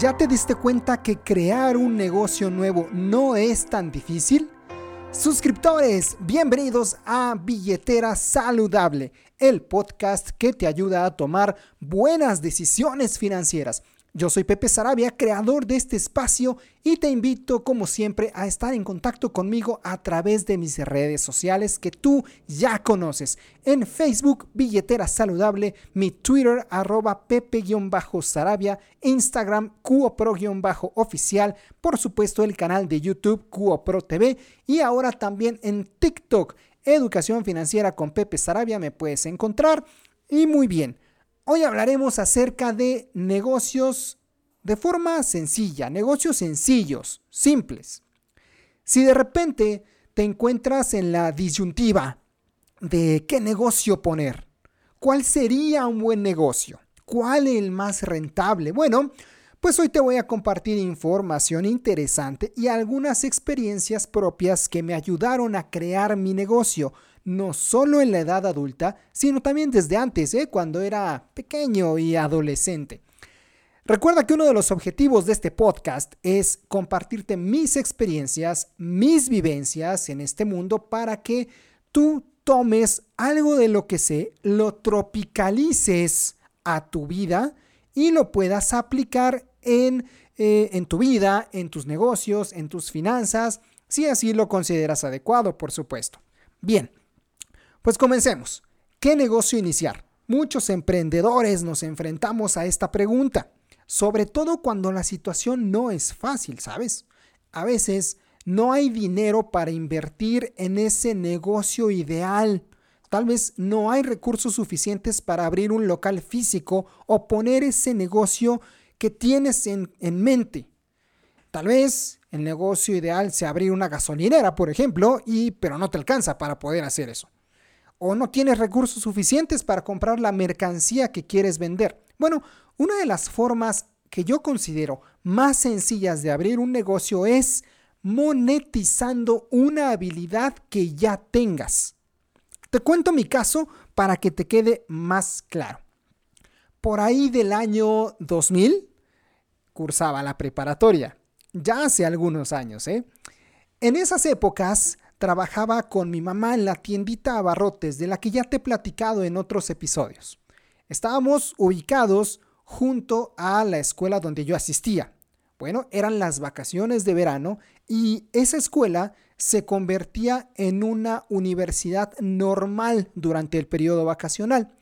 ¿Ya te diste cuenta que crear un negocio nuevo no es tan difícil? Suscriptores, bienvenidos a Billetera Saludable, el podcast que te ayuda a tomar buenas decisiones financieras. Yo soy Pepe Sarabia, creador de este espacio y te invito como siempre a estar en contacto conmigo a través de mis redes sociales que tú ya conoces. En Facebook, Billetera Saludable, mi Twitter, arroba Pepe-Sarabia, Instagram, Cuopro-oficial, por supuesto el canal de YouTube Cuopro TV y ahora también en TikTok, Educación Financiera con Pepe Sarabia, me puedes encontrar. Y muy bien. Hoy hablaremos acerca de negocios de forma sencilla, negocios sencillos, simples. Si de repente te encuentras en la disyuntiva de qué negocio poner, cuál sería un buen negocio, cuál el más rentable, bueno, pues hoy te voy a compartir información interesante y algunas experiencias propias que me ayudaron a crear mi negocio no solo en la edad adulta, sino también desde antes, ¿eh? cuando era pequeño y adolescente. Recuerda que uno de los objetivos de este podcast es compartirte mis experiencias, mis vivencias en este mundo para que tú tomes algo de lo que sé, lo tropicalices a tu vida y lo puedas aplicar en, eh, en tu vida, en tus negocios, en tus finanzas, si así lo consideras adecuado, por supuesto. Bien, pues comencemos. ¿Qué negocio iniciar? Muchos emprendedores nos enfrentamos a esta pregunta, sobre todo cuando la situación no es fácil, ¿sabes? A veces no hay dinero para invertir en ese negocio ideal. Tal vez no hay recursos suficientes para abrir un local físico o poner ese negocio que tienes en, en mente. Tal vez el negocio ideal sea abrir una gasolinera, por ejemplo, y pero no te alcanza para poder hacer eso o no tienes recursos suficientes para comprar la mercancía que quieres vender. Bueno, una de las formas que yo considero más sencillas de abrir un negocio es monetizando una habilidad que ya tengas. Te cuento mi caso para que te quede más claro. Por ahí del año 2000 cursaba la preparatoria, ya hace algunos años. ¿eh? En esas épocas trabajaba con mi mamá en la tiendita Abarrotes, de la que ya te he platicado en otros episodios. Estábamos ubicados junto a la escuela donde yo asistía. Bueno, eran las vacaciones de verano y esa escuela se convertía en una universidad normal durante el periodo vacacional.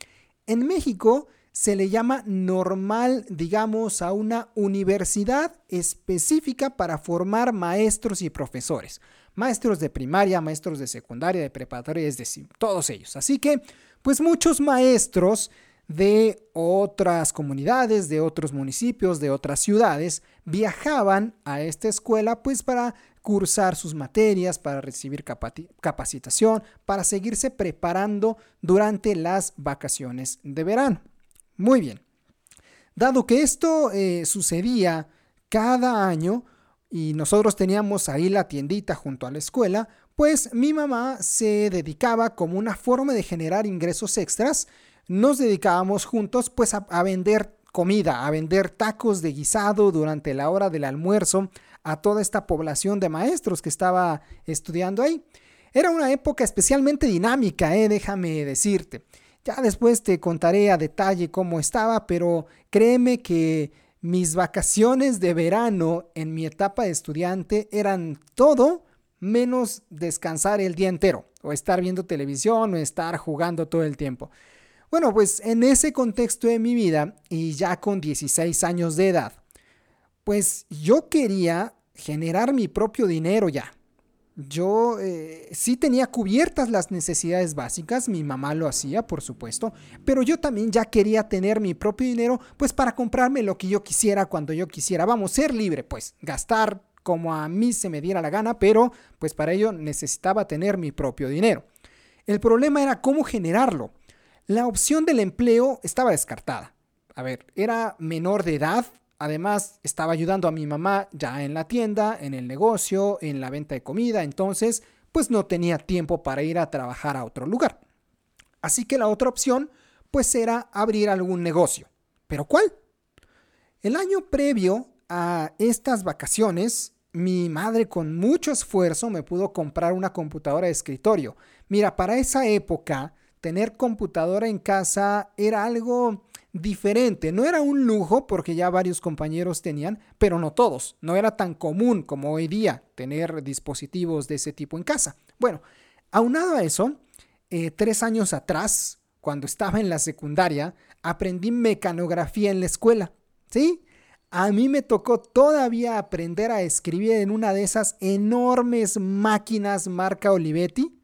En México se le llama normal, digamos, a una universidad específica para formar maestros y profesores maestros de primaria, maestros de secundaria, de preparatoria, es decir, todos ellos. Así que, pues muchos maestros de otras comunidades, de otros municipios, de otras ciudades, viajaban a esta escuela pues para cursar sus materias, para recibir capacitación, para seguirse preparando durante las vacaciones de verano. Muy bien. Dado que esto eh, sucedía cada año, y nosotros teníamos ahí la tiendita junto a la escuela, pues mi mamá se dedicaba como una forma de generar ingresos extras. Nos dedicábamos juntos pues a, vender comida, a vender tacos de guisado durante la hora del almuerzo a toda esta población de maestros que estaba estudiando ahí. Era una época especialmente dinámica, ¿eh? déjame decirte. Ya después te contaré a detalle cómo estaba, pero créeme que mis vacaciones de verano en mi etapa de estudiante eran todo menos descansar el día entero, o estar viendo televisión, o estar jugando todo el tiempo. Bueno, pues en ese contexto de mi vida, y ya con 16 años de edad, pues yo quería generar mi propio dinero ya. Yo eh, sí tenía cubiertas las necesidades básicas, mi mamá lo hacía, por supuesto, pero yo también ya quería tener mi propio dinero, pues para comprarme lo que yo quisiera cuando yo quisiera. Vamos, ser libre, pues, gastar como a mí se me diera la gana, pero pues para ello necesitaba tener mi propio dinero. El problema era cómo generarlo. La opción del empleo estaba descartada. A ver, era menor de edad, Además, estaba ayudando a mi mamá ya en la tienda, en el negocio, en la venta de comida, entonces, pues no tenía tiempo para ir a trabajar a otro lugar. Así que la otra opción, pues era abrir algún negocio. ¿Pero cuál? El año previo a estas vacaciones, mi madre con mucho esfuerzo me pudo comprar una computadora de escritorio. Mira, para esa época, tener computadora en casa era algo diferente. No era un lujo porque ya varios compañeros tenían, pero no todos. No era tan común como hoy día tener dispositivos de ese tipo en casa. Bueno, aunado a eso, eh, tres años atrás, cuando estaba en la secundaria, aprendí mecanografía en la escuela. ¿Sí? A mí me tocó todavía aprender a escribir en una de esas enormes máquinas marca Olivetti.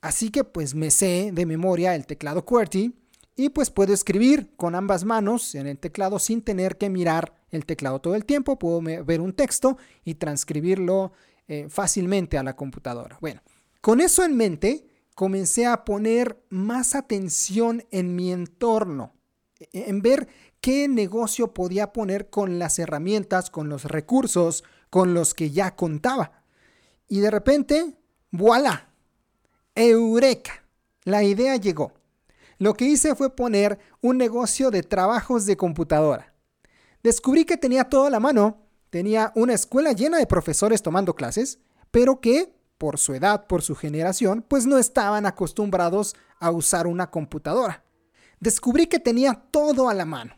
Así que pues me sé de memoria el teclado QWERTY, y pues puedo escribir con ambas manos en el teclado sin tener que mirar el teclado todo el tiempo. Puedo ver un texto y transcribirlo eh, fácilmente a la computadora. Bueno, con eso en mente, comencé a poner más atención en mi entorno, e-, en ver qué negocio podía poner con las herramientas, con los recursos con los que ya contaba. Y de repente, voilà, eureka, la idea llegó. Lo que hice fue poner un negocio de trabajos de computadora. Descubrí que tenía todo a la mano, tenía una escuela llena de profesores tomando clases, pero que, por su edad, por su generación, pues no estaban acostumbrados a usar una computadora. Descubrí que tenía todo a la mano.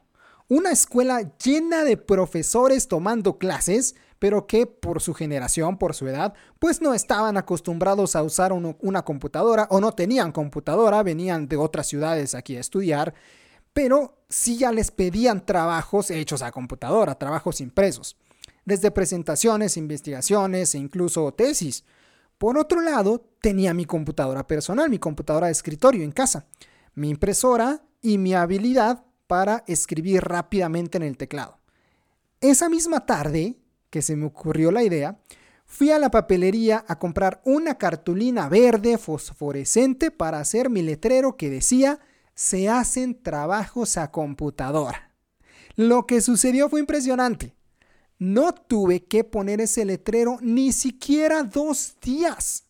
Una escuela llena de profesores tomando clases, pero que por su generación, por su edad, pues no estaban acostumbrados a usar una computadora o no tenían computadora, venían de otras ciudades aquí a estudiar, pero sí ya les pedían trabajos hechos a computadora, trabajos impresos, desde presentaciones, investigaciones e incluso tesis. Por otro lado, tenía mi computadora personal, mi computadora de escritorio en casa, mi impresora y mi habilidad para escribir rápidamente en el teclado. Esa misma tarde que se me ocurrió la idea, fui a la papelería a comprar una cartulina verde fosforescente para hacer mi letrero que decía se hacen trabajos a computadora. Lo que sucedió fue impresionante. No tuve que poner ese letrero ni siquiera dos días.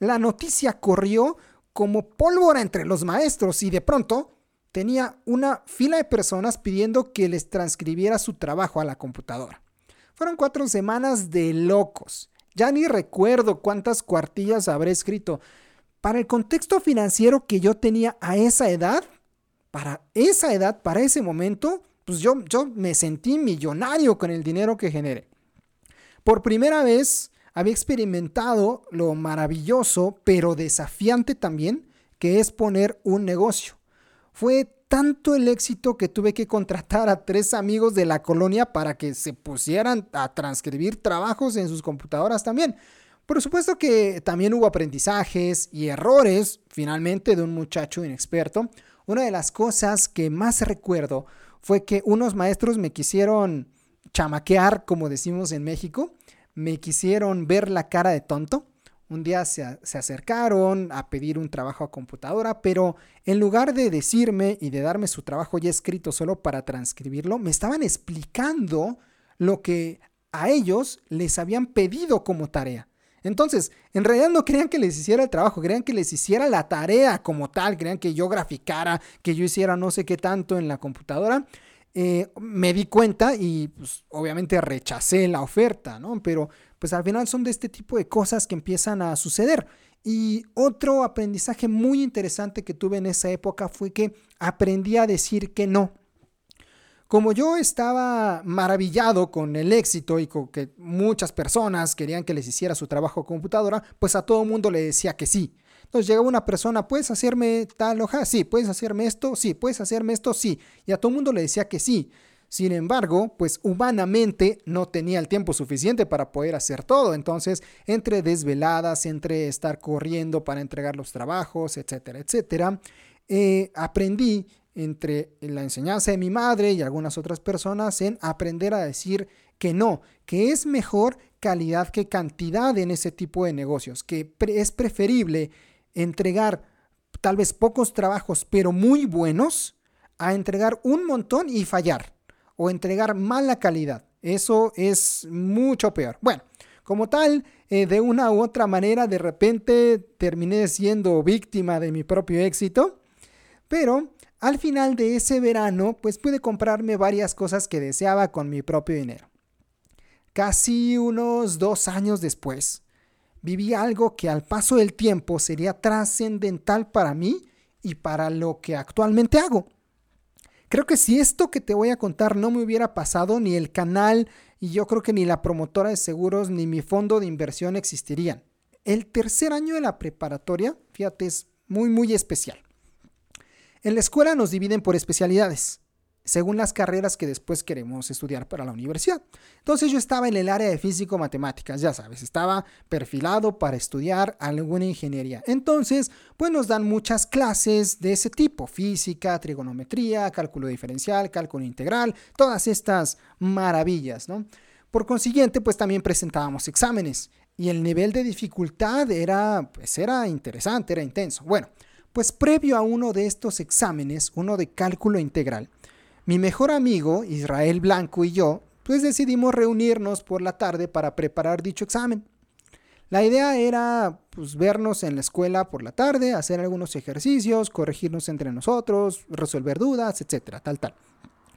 La noticia corrió como pólvora entre los maestros y de pronto tenía una fila de personas pidiendo que les transcribiera su trabajo a la computadora. Fueron cuatro semanas de locos. Ya ni recuerdo cuántas cuartillas habré escrito. Para el contexto financiero que yo tenía a esa edad, para esa edad, para ese momento, pues yo, yo me sentí millonario con el dinero que generé. Por primera vez había experimentado lo maravilloso, pero desafiante también, que es poner un negocio. Fue tanto el éxito que tuve que contratar a tres amigos de la colonia para que se pusieran a transcribir trabajos en sus computadoras también. Por supuesto que también hubo aprendizajes y errores, finalmente, de un muchacho inexperto. Una de las cosas que más recuerdo fue que unos maestros me quisieron chamaquear, como decimos en México, me quisieron ver la cara de tonto un día se, acercaron a pedir un trabajo a computadora, pero en lugar de decirme y de darme su trabajo ya escrito solo para transcribirlo, me estaban explicando lo que a ellos les habían pedido como tarea. Entonces, en realidad no querían que les hiciera el trabajo, querían que les hiciera la tarea como tal, querían que yo graficara, que yo hiciera no sé qué tanto en la computadora. Eh, me di cuenta y pues, obviamente rechacé la oferta, ¿no? Pero pues al final son de este tipo de cosas que empiezan a suceder. Y otro aprendizaje muy interesante que tuve en esa época fue que aprendí a decir que no. Como yo estaba maravillado con el éxito y con que muchas personas querían que les hiciera su trabajo computadora, pues a todo mundo le decía que sí. Entonces llegaba una persona, ¿puedes hacerme tal hoja? Sí, ¿puedes hacerme esto? Sí, ¿puedes hacerme esto? Sí. Y a todo mundo le decía que sí Sin embargo, pues humanamente no tenía el tiempo suficiente para poder hacer todo. Entonces, entre desveladas, entre estar corriendo para entregar los trabajos, etcétera, etcétera, eh, aprendí entre la enseñanza de mi madre y algunas otras personas en aprender a decir que no, que es mejor calidad que cantidad en ese tipo de negocios, que es preferible entregar tal vez pocos trabajos, pero muy buenos, a entregar un montón y fallar o entregar mala calidad. Eso es mucho peor. Bueno, como tal, eh, de una u otra manera, de repente terminé siendo víctima de mi propio éxito, pero al final de ese verano, pues pude comprarme varias cosas que deseaba con mi propio dinero. Casi unos dos años después, viví algo que al paso del tiempo sería trascendental para mí y para lo que actualmente hago. Creo que si esto que te voy a contar no me hubiera pasado, ni el canal y yo creo que ni la promotora de seguros ni mi fondo de inversión existirían. El tercer año de la preparatoria, fíjate, es muy, muy especial. En la escuela nos dividen por especialidades según las carreras que después queremos estudiar para la universidad. Entonces yo estaba en el área de físico-matemáticas, ya sabes, estaba perfilado para estudiar alguna ingeniería. Entonces, pues nos dan muchas clases de ese tipo, física, trigonometría, cálculo diferencial, cálculo integral, todas estas maravillas, ¿no? Por consiguiente, pues también presentábamos exámenes y el nivel de dificultad era, pues era interesante, era intenso. Bueno, pues previo a uno de estos exámenes, uno de cálculo integral, mi mejor amigo, Israel Blanco y yo, pues decidimos reunirnos por la tarde para preparar dicho examen. La idea era pues, vernos en la escuela por la tarde, hacer algunos ejercicios, corregirnos entre nosotros, resolver dudas, etcétera, tal, tal.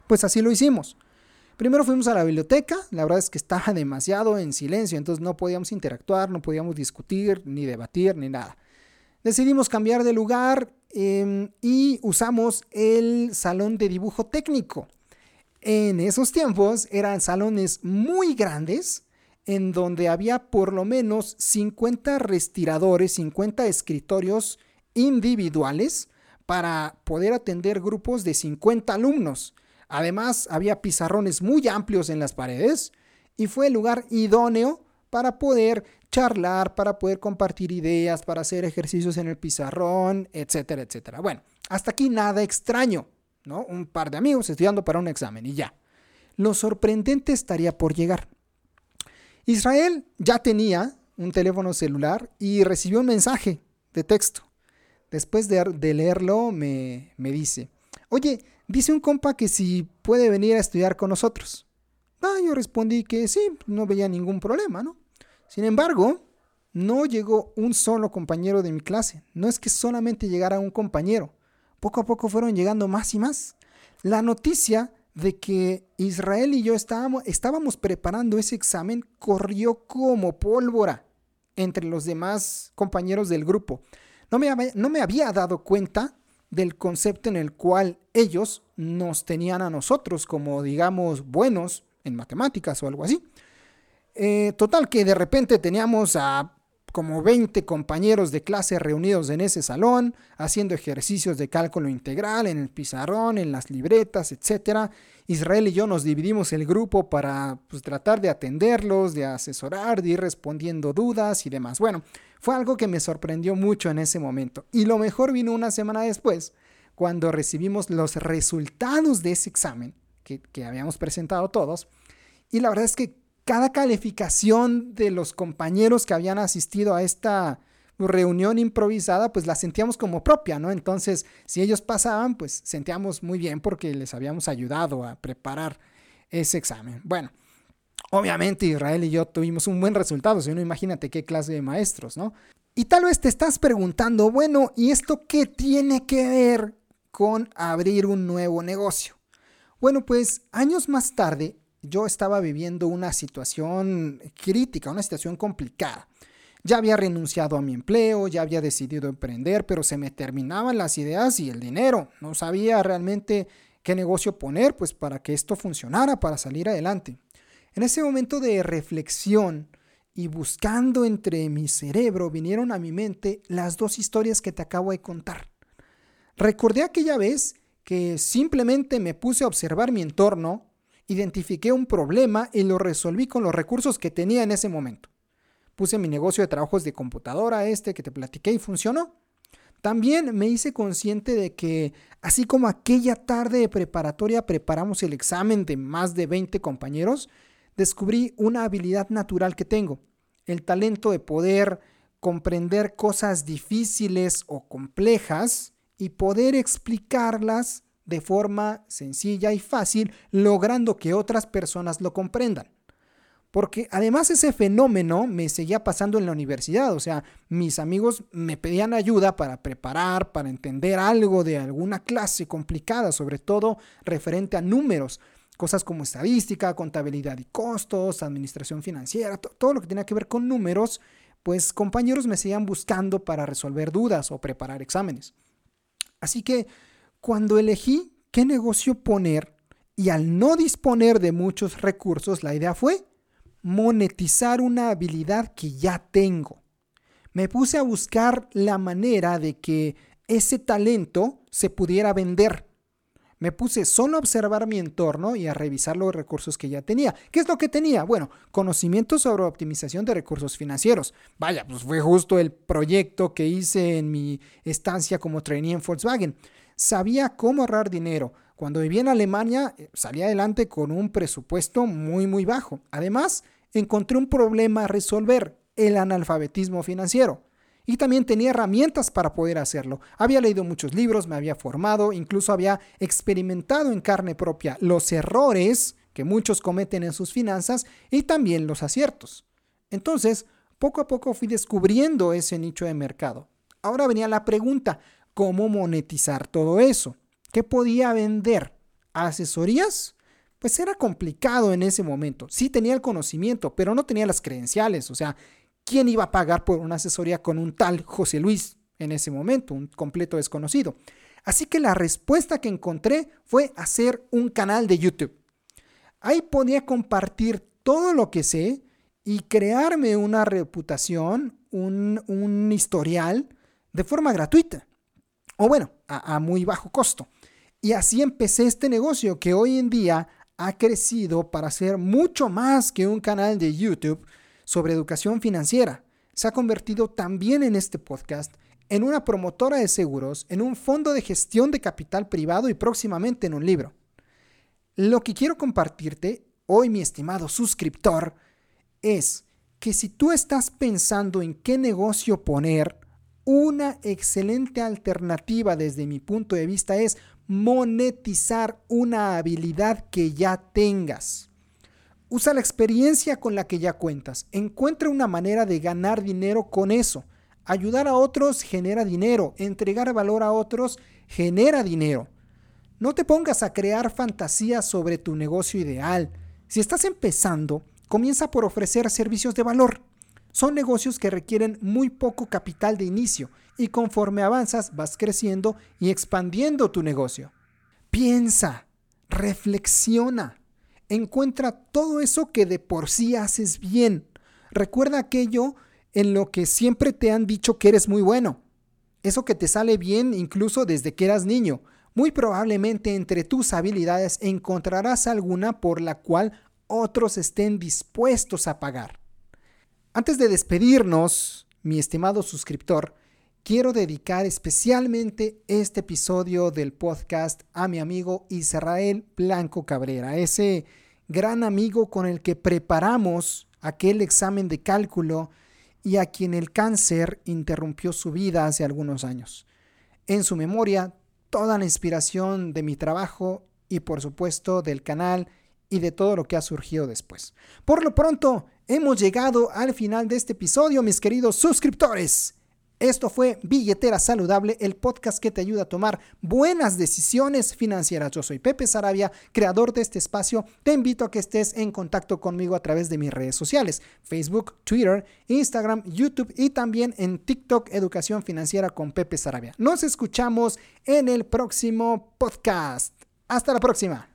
Pues así lo hicimos. Primero fuimos a la biblioteca, la verdad es que estaba demasiado en silencio, entonces no podíamos interactuar, no podíamos discutir, ni debatir, ni nada. Decidimos cambiar de lugar Em, y usamos el salón de dibujo técnico. En esos tiempos eran salones muy grandes en donde había por lo menos 50 respiradores, 50 escritorios individuales para poder atender grupos de 50 alumnos. Además, había pizarrones muy amplios en las paredes y fue el lugar idóneo para poder charlar, para poder compartir ideas, para hacer ejercicios en el pizarrón, etcétera, etcétera. Bueno, hasta aquí nada extraño, ¿no? Un par de amigos estudiando para un examen y ya. Lo sorprendente estaría por llegar. Israel ya tenía un teléfono celular y recibió un mensaje de texto. Después de, leerlo me, dice, oye, dice un compa que si puede venir a estudiar con nosotros. Ah, yo respondí que sí, no veía ningún problema, ¿no? Sin embargo, no llegó un solo compañero de mi clase. No es que solamente llegara un compañero. Poco a poco fueron llegando más y más. La noticia de que Israel y yo estábamos, preparando ese examen corrió como pólvora entre los demás compañeros del grupo. No me, no me había dado cuenta del concepto en el cual ellos nos tenían a nosotros como, digamos, buenos en matemáticas o algo así. Eh, total que de repente teníamos a como 20 compañeros de clase reunidos en ese salón, haciendo ejercicios de cálculo integral en el pizarrón, en las libretas, etc. Israel y yo nos dividimos el grupo para pues, tratar de atenderlos, de asesorar, de ir respondiendo dudas y demás. Bueno, fue algo que me sorprendió mucho en ese momento. Y lo mejor vino una semana después, cuando recibimos los resultados de ese examen que, habíamos presentado todos. Y la verdad es que cada calificación de los compañeros que habían asistido a esta reunión improvisada, pues la sentíamos como propia, ¿no? Entonces, si ellos pasaban, pues sentíamos muy bien porque les habíamos ayudado a preparar ese examen. Bueno, obviamente Israel y yo tuvimos un buen resultado, si no imagínate qué clase de maestros, ¿no? Y tal vez te estás preguntando, bueno, ¿y esto qué tiene que ver con abrir un nuevo negocio? Bueno, pues años más tarde yo estaba viviendo una situación crítica, una situación complicada. Ya había renunciado a mi empleo, ya había decidido emprender, pero se me terminaban las ideas y el dinero. No sabía realmente qué negocio poner, pues para que esto funcionara, para salir adelante. En ese momento de reflexión y buscando entre mi cerebro, vinieron a mi mente las dos historias que te acabo de contar. Recordé aquella vez que simplemente me puse a observar mi entorno, Identifiqué un problema y lo resolví con los recursos que tenía en ese momento. Puse mi negocio de trabajos de computadora, este que te platiqué, y funcionó. También me hice consciente de que, así como aquella tarde de preparatoria preparamos el examen de más de 20 compañeros, descubrí una habilidad natural que tengo, el talento de poder comprender cosas difíciles o complejas y poder explicarlas de forma sencilla y fácil, logrando que otras personas lo comprendan. Porque además ese fenómeno me seguía pasando en la universidad, o sea, mis amigos me pedían ayuda para preparar, para entender algo de alguna clase complicada, sobre todo referente a números, cosas como estadística, contabilidad y costos, administración financiera, todo lo que tenía que ver con números, pues compañeros me seguían buscando para resolver dudas o preparar exámenes. Así que cuando elegí qué negocio poner y al no disponer de muchos recursos, la idea fue monetizar una habilidad que ya tengo. Me puse a buscar la manera de que ese talento se pudiera vender. Me puse solo a observar mi entorno y a revisar los recursos que ya tenía. ¿Qué es lo que tenía? Bueno, conocimiento sobre optimización de recursos financieros. Vaya, pues fue justo el proyecto que hice en mi estancia como trainee en Volkswagen sabía cómo ahorrar dinero. Cuando vivía en Alemania, eh, salía adelante con un presupuesto muy, muy bajo. Además, encontré un problema a resolver, el analfabetismo financiero. Y también tenía herramientas para poder hacerlo. Había leído muchos libros, me había formado, incluso había experimentado en carne propia los errores que muchos cometen en sus finanzas y también los aciertos. Entonces, poco a poco fui descubriendo ese nicho de mercado. Ahora venía la pregunta, cómo monetizar todo eso. ¿Qué podía vender? ¿Asesorías? Pues era complicado en ese momento. Sí tenía el conocimiento, pero no tenía las credenciales. O sea, ¿quién iba a pagar por una asesoría con un tal José Luis en ese momento, un completo desconocido? Así que la respuesta que encontré fue hacer un canal de YouTube. Ahí podía compartir todo lo que sé y crearme una reputación, un, historial de forma gratuita o bueno, a, muy bajo costo. Y así empecé este negocio que hoy en día ha crecido para ser mucho más que un canal de YouTube sobre educación financiera. Se ha convertido también en este podcast en una promotora de seguros, en un fondo de gestión de capital privado y próximamente en un libro. Lo que quiero compartirte hoy, mi estimado suscriptor, es que si tú estás pensando en qué negocio poner, una excelente alternativa desde mi punto de vista es monetizar una habilidad que ya tengas. Usa la experiencia con la que ya cuentas. Encuentra una manera de ganar dinero con eso. Ayudar a otros genera dinero. Entregar valor a otros genera dinero. No te pongas a crear fantasías sobre tu negocio ideal. Si estás empezando, comienza por ofrecer servicios de valor. Son negocios que requieren muy poco capital de inicio y conforme avanzas vas creciendo y expandiendo tu negocio. Piensa, reflexiona, encuentra todo eso que de por sí haces bien. Recuerda aquello en lo que siempre te han dicho que eres muy bueno. Eso que te sale bien incluso desde que eras niño. Muy probablemente entre tus habilidades encontrarás alguna por la cual otros estén dispuestos a pagar. Antes de despedirnos, mi estimado suscriptor, quiero dedicar especialmente este episodio del podcast a mi amigo Israel Blanco Cabrera, ese gran amigo con el que preparamos aquel examen de cálculo y a quien el cáncer interrumpió su vida hace algunos años. En su memoria, toda la inspiración de mi trabajo y por supuesto del canal y de todo lo que ha surgido después. Por lo pronto, hemos llegado al final de este episodio, mis queridos suscriptores. Esto fue Billetera Saludable, el podcast que te ayuda a tomar buenas decisiones financieras. Yo soy Pepe Sarabia, creador de este espacio. Te invito a que estés en contacto conmigo a través de mis redes sociales, Facebook, Twitter, Instagram, YouTube y también en TikTok Educación Financiera con Pepe Sarabia. Nos escuchamos en el próximo podcast. Hasta la próxima.